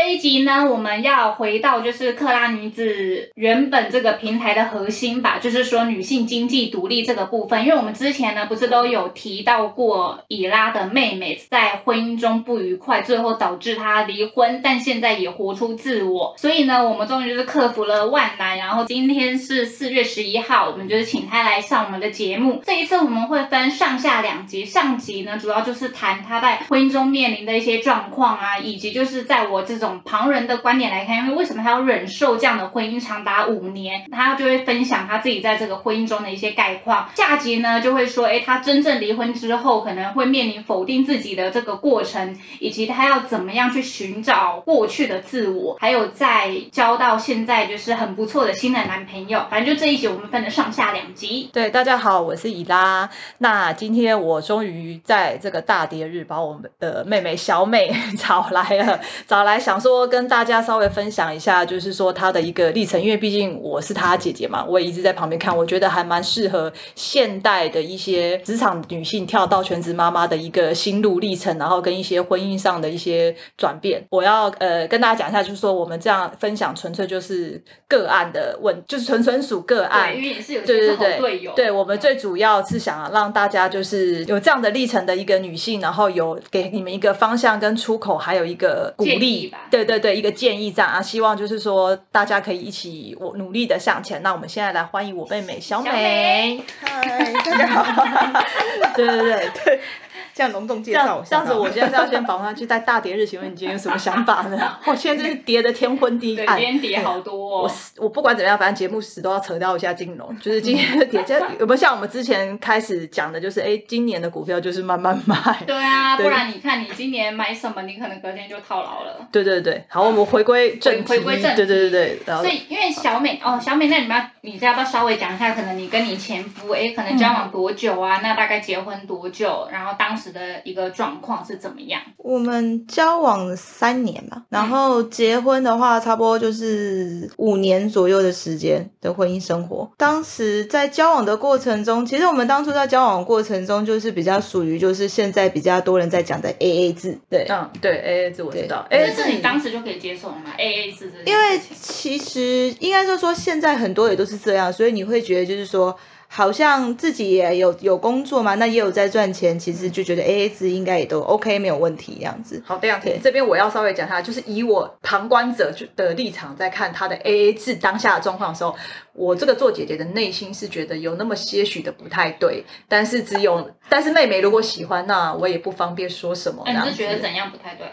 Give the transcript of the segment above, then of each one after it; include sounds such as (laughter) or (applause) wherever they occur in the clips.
这一集呢，我们要回到就是克拉女子原本这个平台的核心吧，就是说女性经济独立这个部分。因为我们之前呢，不是都有提到过以拉的妹妹在婚姻中不愉快，最后导致她离婚，但现在也活出自我。所以呢，我们终于就是克服了万难，然后今天是四月十一号，我们就是请她来上我们的节目。这一次我们会分上下两集，上集呢主要就是谈她在婚姻中面临的一些状况啊，以及就是在我这。种旁人的观点来看，因为为什么他要忍受这样的婚姻长达五年，他就会分享他自己在这个婚姻中的一些概况。下集呢就会说，哎，他真正离婚之后可能会面临否定自己的这个过程，以及他要怎么样去寻找过去的自我，还有在交到现在就是很不错的新的男朋友。反正就这一集我们分了上下两集。对，大家好，我是伊拉。那今天我终于在这个大跌日把我们的妹妹小美 (laughs) 找来了，找来。想说跟大家稍微分享一下，就是说她的一个历程，因为毕竟我是她姐姐嘛，我也一直在旁边看，我觉得还蛮适合现代的一些职场女性跳到全职妈妈的一个心路历程，然后跟一些婚姻上的一些转变。我要呃跟大家讲一下，就是说我们这样分享纯粹就是个案的问，就是纯纯属个案，因为也是有对对对队友。对我们最主要是想让大家就是有这样的历程的一个女性，然后有给你们一个方向跟出口，还有一个鼓励。对对对，一个建议这样啊，希望就是说大家可以一起我努力的向前。那我们现在来欢迎我妹妹小美，嗨，大家好，对对对对。这样隆重介绍，这样子，我现在是要先访问他去在大跌日，请问你今天有什么想法呢？我现在就是跌的天昏地暗，今天跌好多。我我不管怎么样，反正节目时都要扯掉一下金融，就是今天的跌，这有没有像我们之前开始讲的，就是哎，今年的股票就是慢慢买。对啊，不然你看你今年买什么，你可能隔天就套牢了。对对对，好，我们回归正回归正对对对对。所以因为小美哦，小美，那你们要，你要不要稍微讲一下，可能你跟你前夫哎，可能交往多久啊？那大概结婚多久？然后当时的一个状。况是怎么样？我们交往三年嘛，然后结婚的话，差不多就是五年左右的时间的婚姻生活。当时在交往的过程中，其实我们当初在交往过程中，就是比较属于就是现在比较多人在讲的 A A 制。对，嗯，对 A A 制我知道。A 制你当时就可以接受了吗？A A 制因为其实应该说说现在很多也都是这样，所以你会觉得就是说。好像自己也有有工作嘛，那也有在赚钱，其实就觉得 A A 制应该也都 O K 没有问题这样子。好，这样子这边我要稍微讲一下，就是以我旁观者的立场在看他的 A A 制当下的状况的时候，我这个做姐姐的内心是觉得有那么些许的不太对，但是只有但是妹妹如果喜欢，那我也不方便说什么。你是觉得怎样不太对？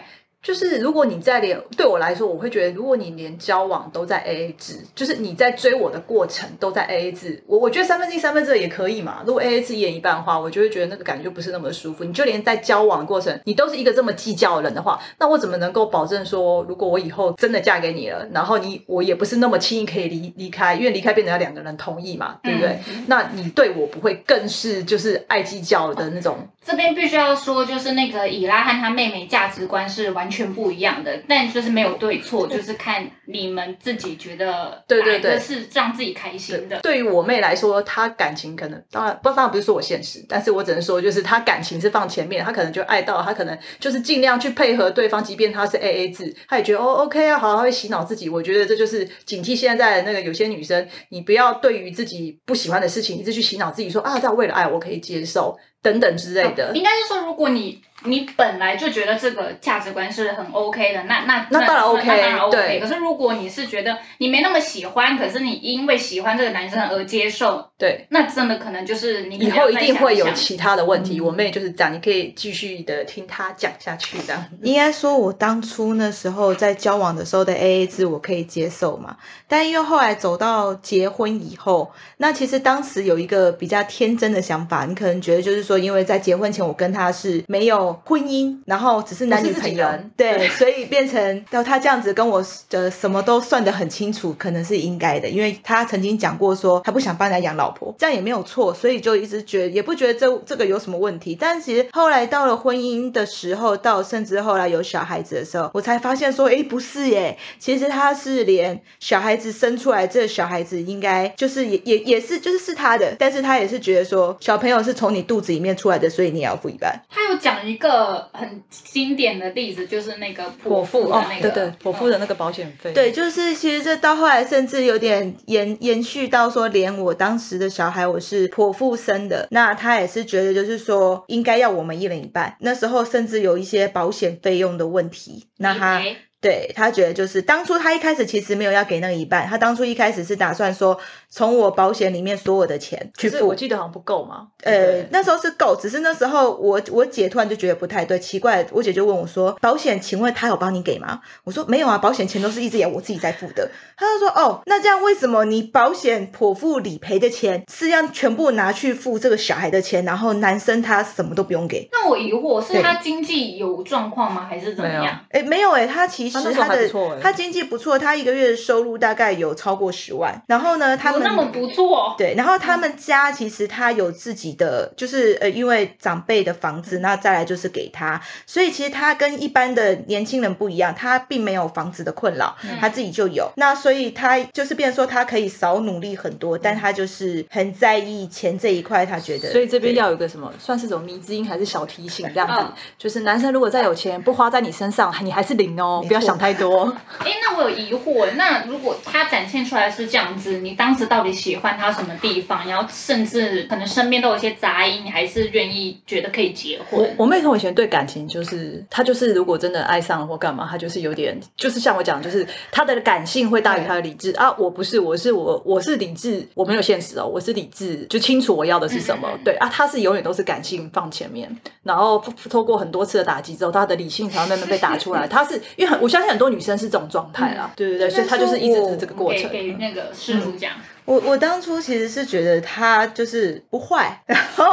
就是如果你在连对我来说，我会觉得，如果你连交往都在 A A 制，就是你在追我的过程都在 A A 制，我我觉得三分之一三分之二也可以嘛。如果 A A 制一人一半的话，我就会觉得那个感觉不是那么舒服。你就连在交往的过程，你都是一个这么计较的人的话，那我怎么能够保证说，如果我以后真的嫁给你了，然后你我也不是那么轻易可以离离开，因为离开变成要两个人同意嘛，对不对？那你对我不会更是就是爱计较的那种。这边必须要说，就是那个以拉和他妹妹价值观是完全不一样的。但就是没有对错，就是看你们自己觉得对对对是让自己开心的。对于我妹来说，她感情可能当然不当然不是说我现实，但是我只能说就是她感情是放前面，她可能就爱到她可能就是尽量去配合对方，即便她是 A A 制，她也觉得哦 OK 啊，好，她会洗脑自己。我觉得这就是警惕现在那个有些女生，你不要对于自己不喜欢的事情一直去洗脑自己，说啊，这样为了爱我可以接受等等之类的。应该是说，如果你。你本来就觉得这个价值观是很 OK 的，那那那当然 OK，当然 OK。可是如果你是觉得你没那么喜欢，可是你因为喜欢这个男生而接受，对，那真的可能就是你以后一定会有其他的问题。我妹就是这样，你可以继续的听她讲下去的。应该说，我当初那时候在交往的时候的 AA 制我可以接受嘛，但因为后来走到结婚以后，那其实当时有一个比较天真的想法，你可能觉得就是说。说，因为在结婚前我跟他是没有婚姻，然后只是男女朋友。对，所以变成到他这样子跟我的什么都算得很清楚，可能是应该的，因为他曾经讲过说他不想帮人家养老婆，这样也没有错，所以就一直觉得也不觉得这这个有什么问题。但其实后来到了婚姻的时候，到甚至后来有小孩子的时候，我才发现说，哎，不是耶，其实他是连小孩子生出来，这个小孩子应该就是也也也是就是是他的，但是他也是觉得说小朋友是从你肚子里面出来的，所以你也要付一半。他有讲一个很经典的例子，就是那个剖腹哦的那，个，对对，剖腹的那个保险费，对，就是其实这到后来甚至有点延延续到说，连我当时的小孩我是剖腹生的，那他也是觉得就是说应该要我们一人一半。那时候甚至有一些保险费用的问题，那他对他觉得就是当初他一开始其实没有要给那个一半，他当初一开始是打算说从我保险里面所有的钱去付可是我。记得好像不够嘛，呃，那时候是够，只是那时候我我姐突然就觉得不太对，奇怪，我姐就问我说：“保险，请问他有帮你给吗？”我说：“没有啊，保险钱都是一直以来我自己在付的。”他就说：“哦，那这样为什么你保险剖腹理赔的钱是要全部拿去付这个小孩的钱，然后男生他什么都不用给？”那我疑惑是他经济有状况吗，还是怎么样？哎，没有哎，他其实他那时候他的他经济不错，他一个月的收入大概有超过十万。然后呢，他们那么不错？对，然后他们家其实他有自己的，就是呃，因为长辈的房子，那再来就是给他，所以其实他跟一般的年轻人不一样，他并没有房子的困扰，嗯他自己就有。那所以他就是变成说他可以少努力很多，但他就是很在意钱这一块，他觉得。所以这边要有个什么，算是种迷之音还是小提醒这样子，嗯就是男生如果再有钱不花在你身上，你还是零哦，要想太多。哎，那我有疑惑，那如果他展现出来是这样子，你当时到底喜欢他什么地方？然后甚至可能身边都有一些杂音，你还是愿意觉得可以结婚？我妹从以前对感情就是，她就是如果真的爱上了或干嘛，她就是有点，就是像我讲，就是她的感性会大于她的理智啊。我不是，我是我我是理智，我没有现实哦，我是理智，就清楚我要的是什么。对啊，她是永远都是感性放前面，然后透过很多次的打击之后，她的理性才会慢慢被打出来。(laughs) 她是因为很我相信很多女生是这种状态啦，对对对，所以她就是一直是这个过程。给给那个师傅讲，我我当初其实是觉得他就是不坏，然后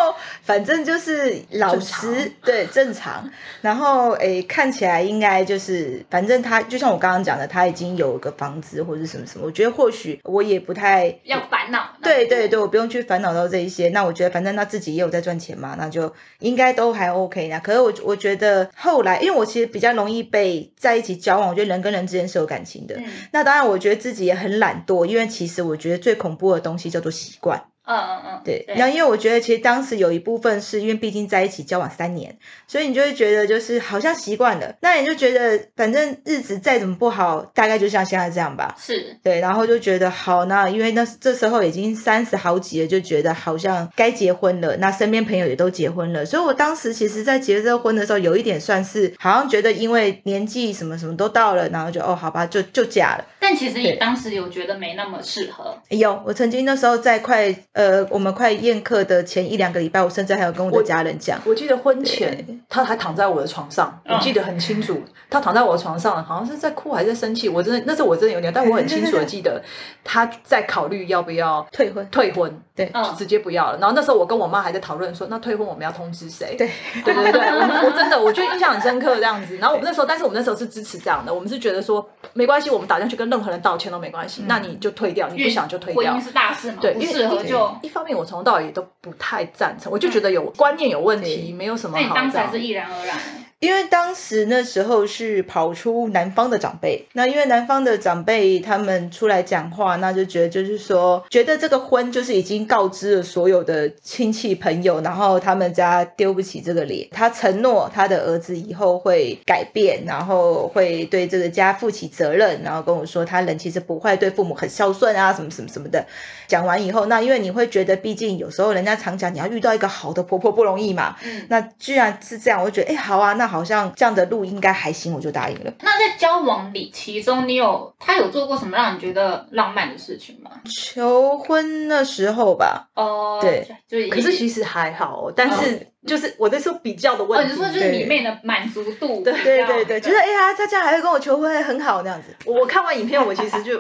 反正就是老实常，对正常，然后诶看起来应该就是反正他就像我刚刚讲的，他已经有个房子或者什么什么，我觉得或许我也不太要烦恼。对对对，我不用去烦恼到这一些。那我觉得反正他自己也有在赚钱嘛，那就应该都还 OK 那可是我我觉得后来，因为我其实比较容易被在一起交往，我觉得人跟人之间是有感情的。嗯那当然，我觉得自己也很懒惰，因为其实我觉得最恐怖的东西叫做习惯。嗯嗯嗯，对，然后因为我觉得其实当时有一部分是因为毕竟在一起交往三年，所以你就会觉得就是好像习惯了，那你就觉得反正日子再怎么不好，大概就像现在这样吧。是对，然后就觉得好，那因为那这时候已经三十好几了，就觉得好像该结婚了。那身边朋友也都结婚了，所以我当时其实，在结这个婚的时候，有一点算是好像觉得因为年纪什么什么都到了，然后就哦，好吧，就就嫁了。但其实你当时有觉得没那么适合，有，我曾经那时候在快呃，我们快宴客的前一两个礼拜，我甚至还有跟我的家人讲，我记得婚前他还躺在我的床上，嗯我记得很清楚，他躺在我的床上，好像是在哭还是在生气，我真的那时候我真的有点，但我很清楚的记得他在考虑要不要 (laughs) 退婚。退婚，对嗯就直接不要了。然后那时候我跟我妈还在讨论说，那退婚我们要通知谁？对对对对，我我真的我觉得印象很深刻这样子。然后我们那时候，但是我们那时候是支持这样的，我们是觉得说没关系，我们打算去跟任何人道歉都没关系，那你就退掉，你不想就退掉婚姻。是大事嘛，对，不适合就。一方面我从头到尾都不太赞成，我就觉得有观念有问题，没有什么那你好当时还是毅然而然，因为当时那时候是跑出南方的长辈，那因为南方的长辈他们出来讲话，那就觉得就是说，觉得这个婚就是已经告知了所有的亲戚朋友，然后他们家丢不起这个脸。他承诺他的儿子以后会改变，然后会对这个家负起责任，然后跟我说他人其实不坏，对父母很孝顺啊，什么什么什么的。讲完以后，那因为你会觉得，毕竟有时候人家常讲你要遇到一个好的婆婆不容易嘛，嗯，那居然是这样，我就觉得哎、好啊，那好像这样的路应该还行，我就答应了。那在交往里其中，你有他有做过什么让你觉得浪漫的事情吗？求婚的时候吧，哦，对，就是可是其实还好，哦但是就是我在说比较的哦，问题。你说就是里面的满足度，对对对对，就是哎呀，他这样还会跟我求婚，很好那样子。我看完影片，我其实就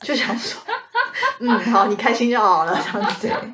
就想说，嗯，好，你开心就好了，这样子。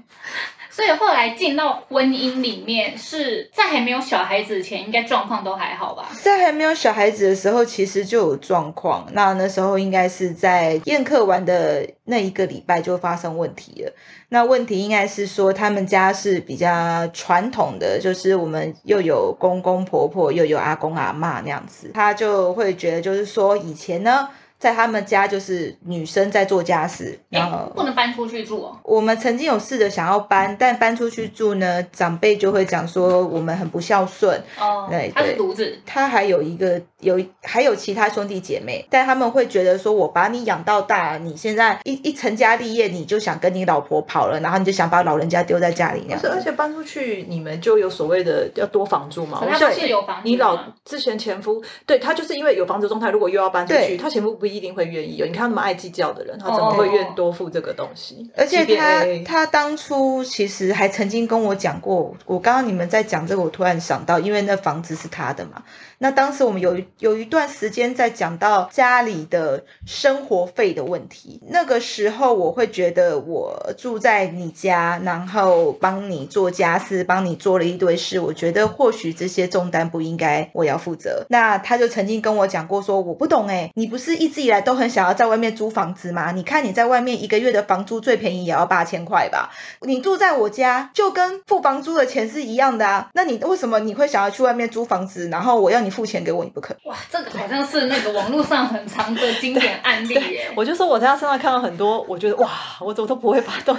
所以后来进到婚姻里面，是在还没有小孩子前，应该状况都还好吧？在还没有小孩子的时候，其实就有状况。那那时候应该是在宴客完的那一个礼拜就发生问题了。那问题应该是说，他们家是比较传统的，就是我们又有公公婆婆，又有阿公阿妈那样子，他就会觉得就是说，以前呢。在他们家就是女生在做家事，然哎后，不能搬出去住哦。我们曾经有试着想要搬，但搬出去住呢，长辈就会讲说我们很不孝顺。哦对，他是独子，他还有一个有还有其他兄弟姐妹，但他们会觉得说，我把你养到大，你现在一一成家立业，你就想跟你老婆跑了，然后你就想把老人家丢在家里那样是，而。且搬出去你们就有所谓的要多房住嘛。我相信是有房你老之前前夫，对他就是因为有房子状态，如果又要搬出去，他前夫不一定会愿意哦。你看他那么爱计较的人，他怎么会愿多付这个东西？而且他他当初其实还曾经跟我讲过，我刚刚你们在讲这个，我突然想到，因为那房子是他的嘛。那当时我们有有一段时间在讲到家里的生活费的问题，那个时候我会觉得我住在你家，然后帮你做家事，帮你做了一堆事，我觉得或许这些重担不应该我要负责。那他就曾经跟我讲过说，我不懂哎、你不是一直以来都很想要在外面租房子嘛？你看你在外面一个月的房租最便宜也要八千块吧？你住在我家就跟付房租的钱是一样的啊，那你为什么你会想要去外面租房子，然后我要你付钱给我，你不肯？哇，这个好像是那个网络上很长的经典案例耶。(laughs) 我就说我在他身上看到很多，我觉得哇，我怎么都不会把都，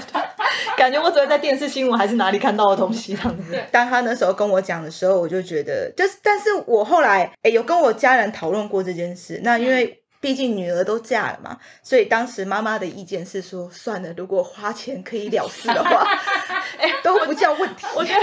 感觉我只会在电视新闻还是哪里看到的东西这样子。对当他那时候跟我讲的时候，我就觉得，就是，但是我后来哎有跟我家人讨论过这件事。那因为毕竟女儿都嫁了嘛，所以当时妈妈的意见是说，算了，如果花钱可以了事的话，(laughs) 哎，都不叫问题。我觉得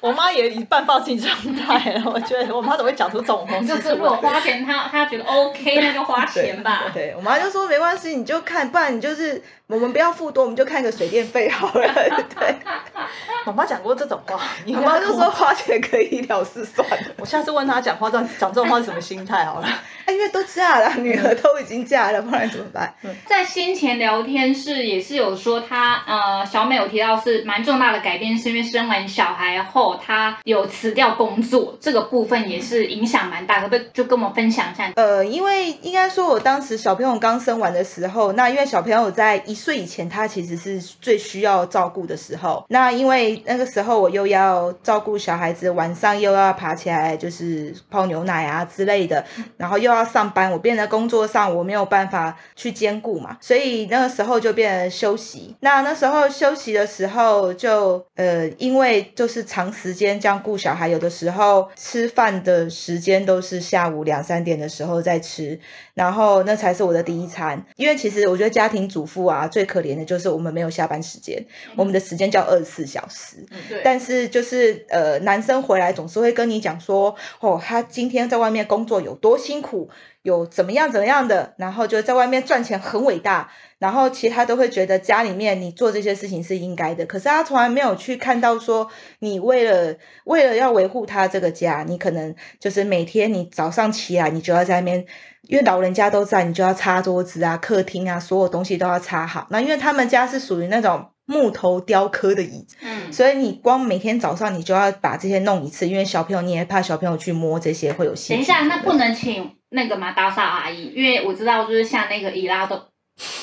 我妈也已半放弃状态了。我觉得我妈怎么会讲出这种东西就是如果？花钱她她觉得 OK，(laughs) 那就花钱吧。对我妈就说没关系，你就看，不然你就是我们不要付多，我们就看个水电费好了。对，(laughs) 我妈讲过这种话，你我妈就说花钱可以了事算了。我下次问她讲话，这样讲这种话是什么心态好了。哎，因为都嫁了，女儿都已经嫁了，不然怎么办？在先前聊天室也是有说他呃小美有提到是蛮重大的改变，是因为生完小孩后他有辞掉工作，这个部分也是影响蛮大，可不可以就跟我们分享一下？呃，因为应该说，我当时小朋友刚生完的时候，那因为小朋友在一岁以前，他其实是最需要照顾的时候。那因为那个时候我又要照顾小孩子，晚上又要爬起来就是泡牛奶啊之类的，然后又要上班，我变得工作上我没有办法去兼顾嘛，所以那个时候就变成休息。那那时候休息的时候就呃，因为就是长时间这样顾小孩，有的时候吃饭的时间都是下午两三点的时候在吃，然后那才是我的第一餐。因为其实我觉得家庭主妇啊，最可怜的就是我们没有下班时间，我们的时间叫二十四小时。对，但是就是呃，男生回来总是会跟你讲说，哦，他今天在外面工作有多辛苦，有怎么样怎么样的，然后就在外面赚钱很伟大，然后其实他都会觉得家里面你做这些事情是应该的，可是他从来没有去看到说，你为了为了要维护他这个家，你可能就是每天你早上起来，你就要在那边。因为老人家都在，你就要擦桌子啊、客厅啊，所有东西都要擦好。那因为他们家是属于那种木头雕刻的椅子，嗯，所以你光每天早上你就要把这些弄一次，因为小朋友你也怕小朋友去摸这些会有细菌。等一下，那不能请那个吗？打扫阿姨，因为我知道就是像那个伊拉都，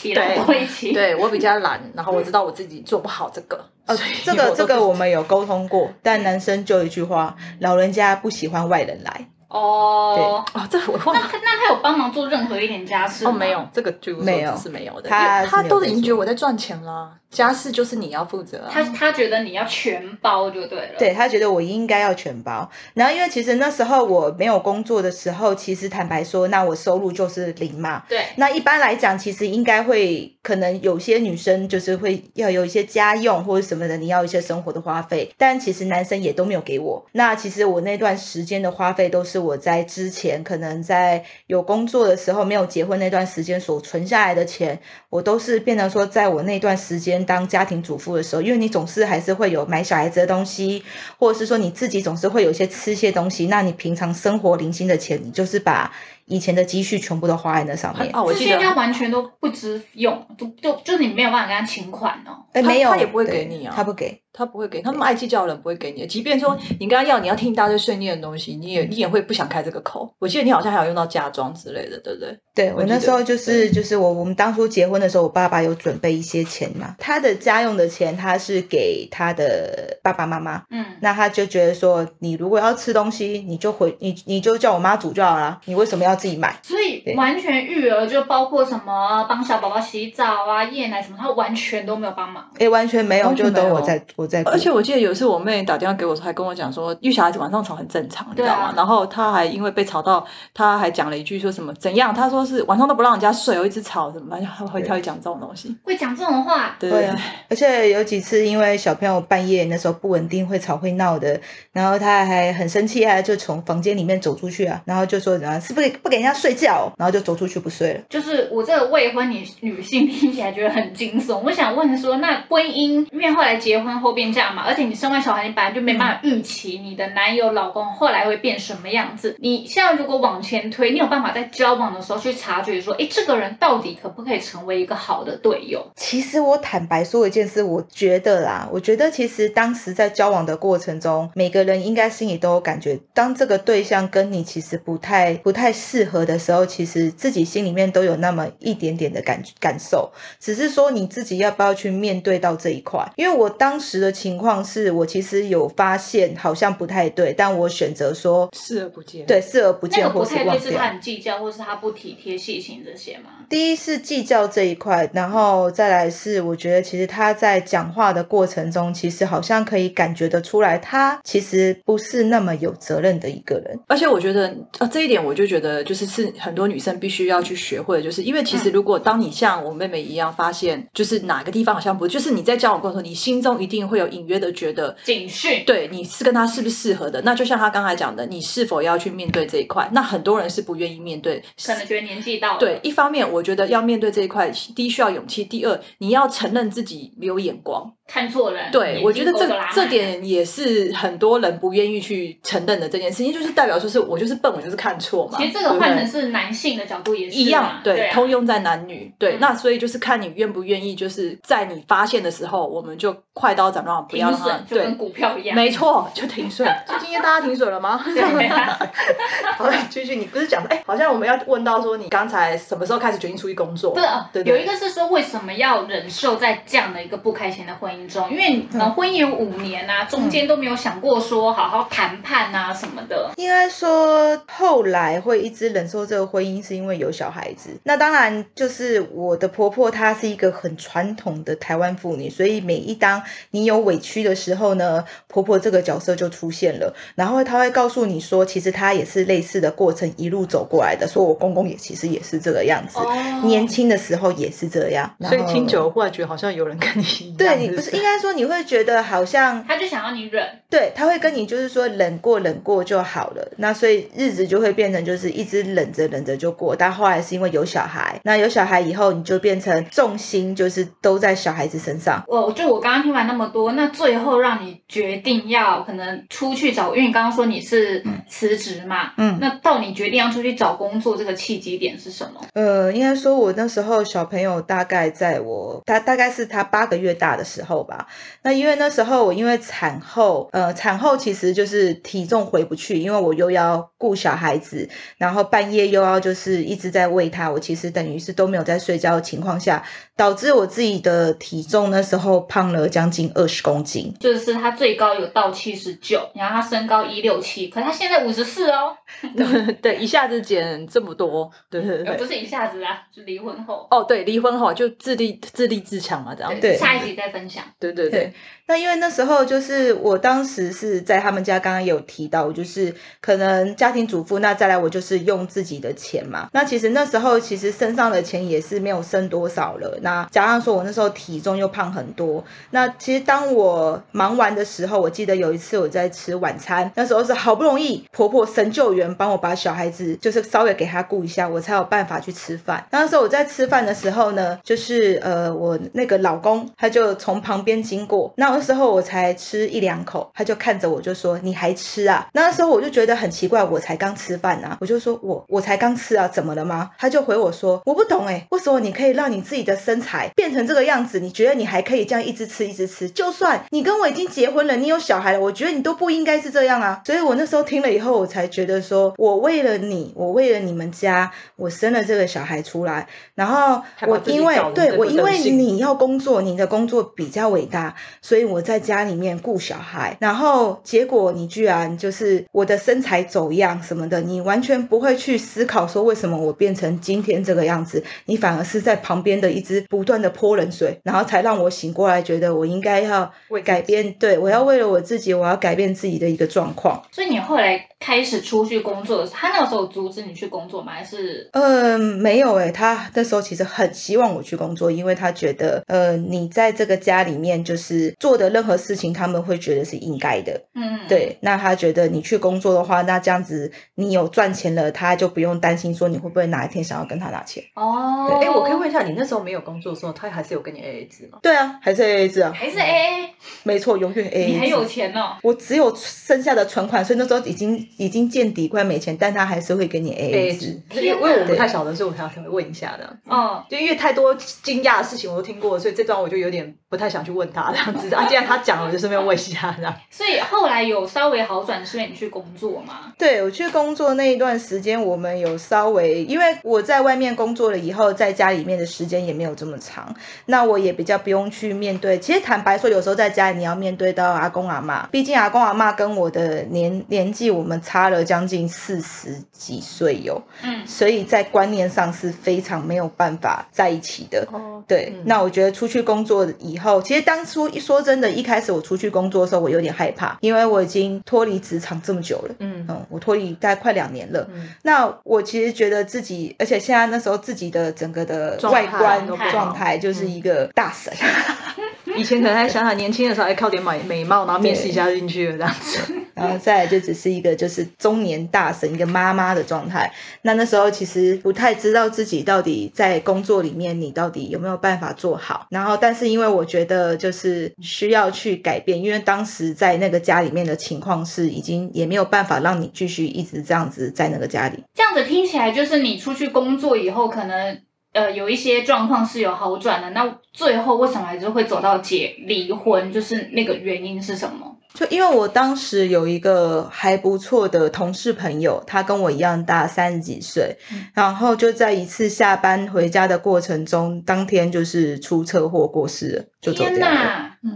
伊拉对。对我比较懒，(laughs) 然后我知道我自己做不好这个。呃这个这个我们有沟通过，但男生就一句话，老人家不喜欢外人来。哦，哦，这我忘了。那他那他有帮忙做任何一点家事哦，吗没有，这个据我没有知是没有的。他为他是没有都已经觉得我在赚钱了，家事就是你要负责啊。他他觉得你要全包就对了。对他觉得我应该要全包，然后因为其实那时候我没有工作的时候，其实坦白说，那我收入就是零嘛。对那一般来讲，其实应该会，可能有些女生就是会要有一些家用或者什么的，你要一些生活的花费，但其实男生也都没有给我。那其实我那段时间的花费都是我在之前可能在有工作的时候，没有结婚那段时间所存下来的钱，我都是变成说，在我那段时间当家庭主妇的时候，因为你总是还是会有买小孩子的东西，或者是说你自己总是会有一些吃些东西，那你平常生活零星的钱，你就是把以前的积蓄全部都花在那上面。哦，我这些应该记得完全都不知用，就就就你没有办法跟他请款哦。哎，他没有，他也不会给你啊他不给。他不会给，他们爱计较的人不会给你的。即便说你跟他要，你要听一大堆碎念的东西，你也你也会不想开这个口。我记得你好像还有用到嫁妆之类的，对不对？对我那时候就是就是我我们当初结婚的时候，我爸爸有准备一些钱嘛，他的家用的钱他是给他的爸爸妈妈，嗯，那他就觉得说，你如果要吃东西，你就回你你就叫我妈煮就好了，你为什么要自己买？所以完全育儿就包括什么帮小宝宝洗澡啊、夜奶什么，他完全都没有帮忙。诶，完全没有，就完全没有都我在我在，而且我记得有一次我妹打电话给我，还跟我讲说，因为小孩子晚上吵很正常，你知道吗？啊然后她还因为被吵到，她还讲了一句说什么怎样？她说是晚上都不让人家睡，我一直吵什么，她会她会讲这种东西。会讲这种话，对啊，而且有几次因为小朋友半夜那时候不稳定，会吵会闹的，然后他还很生气，还就从房间里面走出去啊，然后就说啊是不给不给人家睡觉，然后就走出去不睡了。就是我这个未婚女女性听起来觉得很惊悚。我想问说，那婚姻因为后来结婚后变这样嘛，而且你生完小孩，你本来就没办法预期你的男友、老公后来会变什么样子。你现在如果往前推，你有办法在交往的时候去察觉说，诶，这个人到底可不可以成为一个好的队友？其实我坦白说一件事，我觉得啦，我觉得其实当时在交往的过程中，每个人应该心里都有感觉，当这个对象跟你其实不太不太适合的时候，其实自己心里面都有那么一点点的感感受，只是说你自己要不要去面对到这一块。因为我当时的情况是我其实有发现好像不太对，但我选择说视而不见。对视而不见或个不太对，是他。很计较，或是他不体贴细心这些吗？第一是计较这一块，然后再来是我觉得其实他在讲话的过程中，其实好像可以感觉得出来，他其实不是那么有责任的一个人。而且我觉得啊，这一点我就觉得就是是很多女生必须要去学会的，就是因为其实如果当你像我妹妹一样发现，就是哪个地方好像不，就是你在交往过程中，你心中一定会有隐约的觉得。警讯，对你是跟他是不是适合的？那就像他刚才讲的，你是否要去面对这一块？那很多人是不愿意面对，可能觉得年纪到了，对，一方面我觉得要面对这一块，第一需要勇气，第二你要承认自己没有眼光。看错人，对，我觉得这这点也是很多人不愿意去承认的这件事情，就是代表说是我就是笨，我就是看错嘛。其实这个换成是男性的角度也是一样嘛，对，啊通用在男女，对，嗯那所以就是看你愿不愿意，就是在你发现的时候，我们就快刀不要让它停损就跟，股票一样，没错，就停损。(laughs) 就今天大家停损了吗？(laughs) 对啊 (laughs) 好，继续，你不是讲哎，好像我们要问到说你刚才什么时候开始决定出去工作？不是，呃对对有一个是说为什么要忍受在这样的一个不开心的婚姻中？因为你呃婚姻有五年啊，中间都没有想过说好好谈判啊什么的。应该说，后来会一直忍受这个婚姻，是因为有小孩子。那当然，就是我的婆婆，她是一个很传统的台湾妇女，所以每一当你有委屈的时候呢，婆婆这个角色就出现了。然后她会告诉你说，其实她也是类似的过程一路走过来的。说我公公也其实也是这个样子，哦年轻的时候也是这样。所以后听久了，忽然觉得好像有人跟你一样。对你不是应该说你会觉得好像他就想要你忍，对，他会跟你就是说忍过忍过就好了，那所以日子就会变成就是一直忍着忍着就过，但后来是因为有小孩，那有小孩以后你就变成重心就是都在小孩子身上。我就我刚刚听完那么多，那最后让你决定要可能出去找，因为你刚刚说你是辞职嘛，嗯那到你决定要出去找工作这个契机点是什么？呃，应该说我那时候小朋友大概在我大大概是他八个月大的时候吧。那因为那时候我因为产后，呃，产后其实就是体重回不去，因为我又要顾小孩子，然后半夜又要就是一直在喂他，我其实等于是都没有在睡觉的情况下，导致我自己的体重那时候胖了将近二十公斤。就是他最高有到七十九，然后他身高一六七，可他现在五十四哦，(laughs) 对，一下子减这么多，对对对呃不。是一下子啊，是离婚后。哦，对，离婚后就自立自立自强嘛，这样。对下一集再分享。对对对，那因为那时候就是我当时是在他们家，刚刚有提到，就是可能家庭主妇，那再来我就是用自己的钱嘛。那其实那时候其实身上的钱也是没有剩多少了。那加上说我那时候体重又胖很多，那其实当我忙完的时候，我记得有一次我在吃晚餐，那时候是好不容易婆婆神救援帮我把小孩子就是稍微给他顾一下，我才有办法去吃饭。那时候我在吃饭的时候呢，就是呃我那个老公他就从旁边经过，那那时候我才吃一两口，他就看着我就说你还吃啊？那时候我就觉得很奇怪，我才刚吃饭啊，我就说我我才刚吃啊，怎么了吗？他就回我说我不懂哎、为什么你可以让你自己的身材变成这个样子？你觉得你还可以这样一直吃一直吃？就就算你跟我已经结婚了，你有小孩了，我觉得你都不应该是这样啊。所以我那时候听了以后，我才觉得说，我为了你，我为了你们家，我生了这个小孩出来，然后我因为对我因为你要工作，你的工作比较伟大，所以我在家里面顾小孩，然后结果你居然就是我的身材走样什么的，你完全不会去思考说为什么我变成今天这个样子，你反而是在旁边的一直不断的泼冷水，然后才让我醒过来，觉得我应该要为改变，对我要为了我自己，我要改变自己的一个状况。所以你后来开始出去工作的时候，他那个时候阻止你去工作吗？还是嗯，没有诶、他那时候其实很希望我去工作，因为他觉得呃，你在这个家里面就是做的任何事情，他们会觉得是应该的。嗯，对，那他觉得你去工作的话，那这样子你有赚钱了，他就不用担心说你会不会哪一天想要跟他拿钱。哦，哎，我可以问一下，你那时候没有工作的时候，他还是有跟你 AA 制吗？对啊，还是 A A 制啊，还是 A A 没错，永远 A A，A 制。你很有钱哦。我只有剩下的存款，所以那时候已经已经见底，快没钱，但他还是会给你 A A 制。因为我不太晓得，所以我想想问一下的。哦，就因为太多惊讶的事情我都听过，所以这段我就有点不太想去问他这样子 (laughs) 啊。既然他讲了，我就顺便问一下这样。所以后来有稍微好转，是因为你去工作吗？对我去工作那一段时间，我们有稍微，因为我在外面工作了以后，在家里面的时间也没有这么长，那我也比较不用去面对。其实坦白说，有时候在家里你要面对到阿公阿妈，毕竟阿公阿妈跟我的年年纪，我们差了将近四十几岁有，嗯，所以在观念上是非常没有办法在一起的。哦，对，嗯那我觉得出去工作以后，其实当初一说真的，一开始我出去工作的时候，我有点害怕，因为我已经脱离职场这么久了。嗯嗯，我脱离大概快两年了。嗯那我其实觉得自己，而且现在那时候自己的整个的外观状态就是一个大神。(laughs) 以前可能还想想年轻的时候还靠点美美貌，然后面试一下就进去了这样子。然后再来就只是一个就是中年大神，一个妈妈的状态。那那时候其实不太知道自己到底在工作里面你到底有没有办法做好。然后，但是因为我觉得就是需要去改变，因为当时在那个家里面的情况是已经也没有办法让你继续一直这样子在那个家里。这样子听起来就是你出去工作以后，可能呃有一些状况是有好转的。那最后为什么还是会走到结离婚？就是那个原因是什么？就因为我当时有一个还不错的同事朋友，他跟我一样大，三十几岁，然后就在一次下班回家的过程中，当天就是出车祸过世了，就走天掉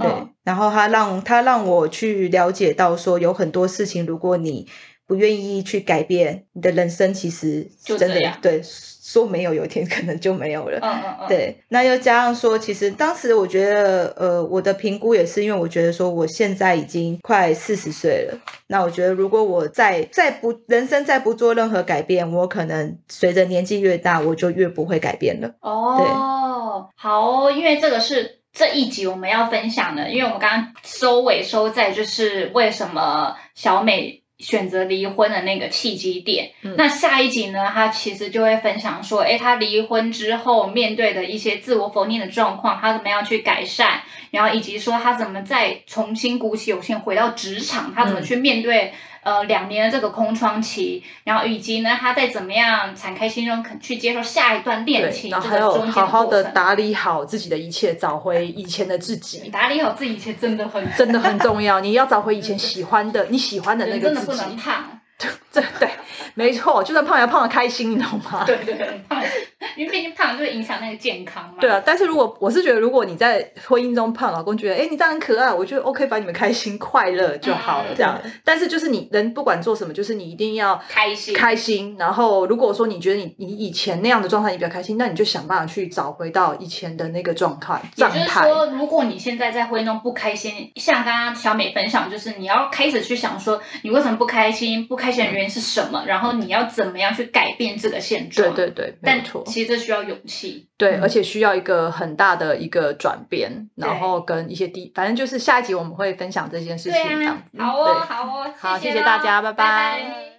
对，然后他让他让我去了解到说，有很多事情，如果你不愿意去改变，你的人生其实真就这样的对说没有，有一天可能就没有了。嗯嗯嗯，，对，那又加上说，其实当时我觉得，呃，我的评估也是因为我觉得说，我现在已经快四十岁了。那我觉得，如果我再再不人生再不做任何改变，我可能随着年纪越大，我就越不会改变了。哦，好哦，因为这个是这一集我们要分享的，因为我们刚刚收尾收在就是为什么小美选择离婚的那个契机点。嗯那下一集呢，他其实就会分享说，诶，他离婚之后面对的一些自我否定的状况，他怎么样去改善，然后以及说他怎么再重新鼓起勇气回到职场，他怎么嗯去面对。呃，两年的这个空窗期，然后以及呢，他再怎么样敞开心胸，肯去接受下一段恋，情，然后还有好好的打理好自己的一切，找回以前的自己，打理好自己，一切真的很真的很重要。你要找回以前喜欢的，(laughs) 你喜欢的那个自己真的不能。胖。(laughs) 对对，没错，就算胖也要胖的开心，你懂吗？(laughs) 对对对，胖，因为毕竟胖就会影响那个健康嘛。对啊，但是如果我是觉得，如果你在婚姻中胖，老公觉得，哎，你这样很可爱，我觉得 OK，把你们开心快乐就好了，嗯这样。但是就是你人不管做什么，就是你一定要开心开心。然后如果说你觉得你你以前那样的状态你比较开心，那你就想办法去找回到以前的那个状态也就是。说，如果你现在在婚姻中不开心，像刚刚小美分享，就是你要开始去想说，你为什么不开心？不开心的原因是什么？然后你要怎么样去改变这个现状？对对对，但错。其实这需要勇气。对，嗯。而且需要一个很大的一个转变，对。然后跟一些地，反正就是下一集我们会分享这件事情，对这样好哦，对。好哦，好，谢谢大家，拜。拜拜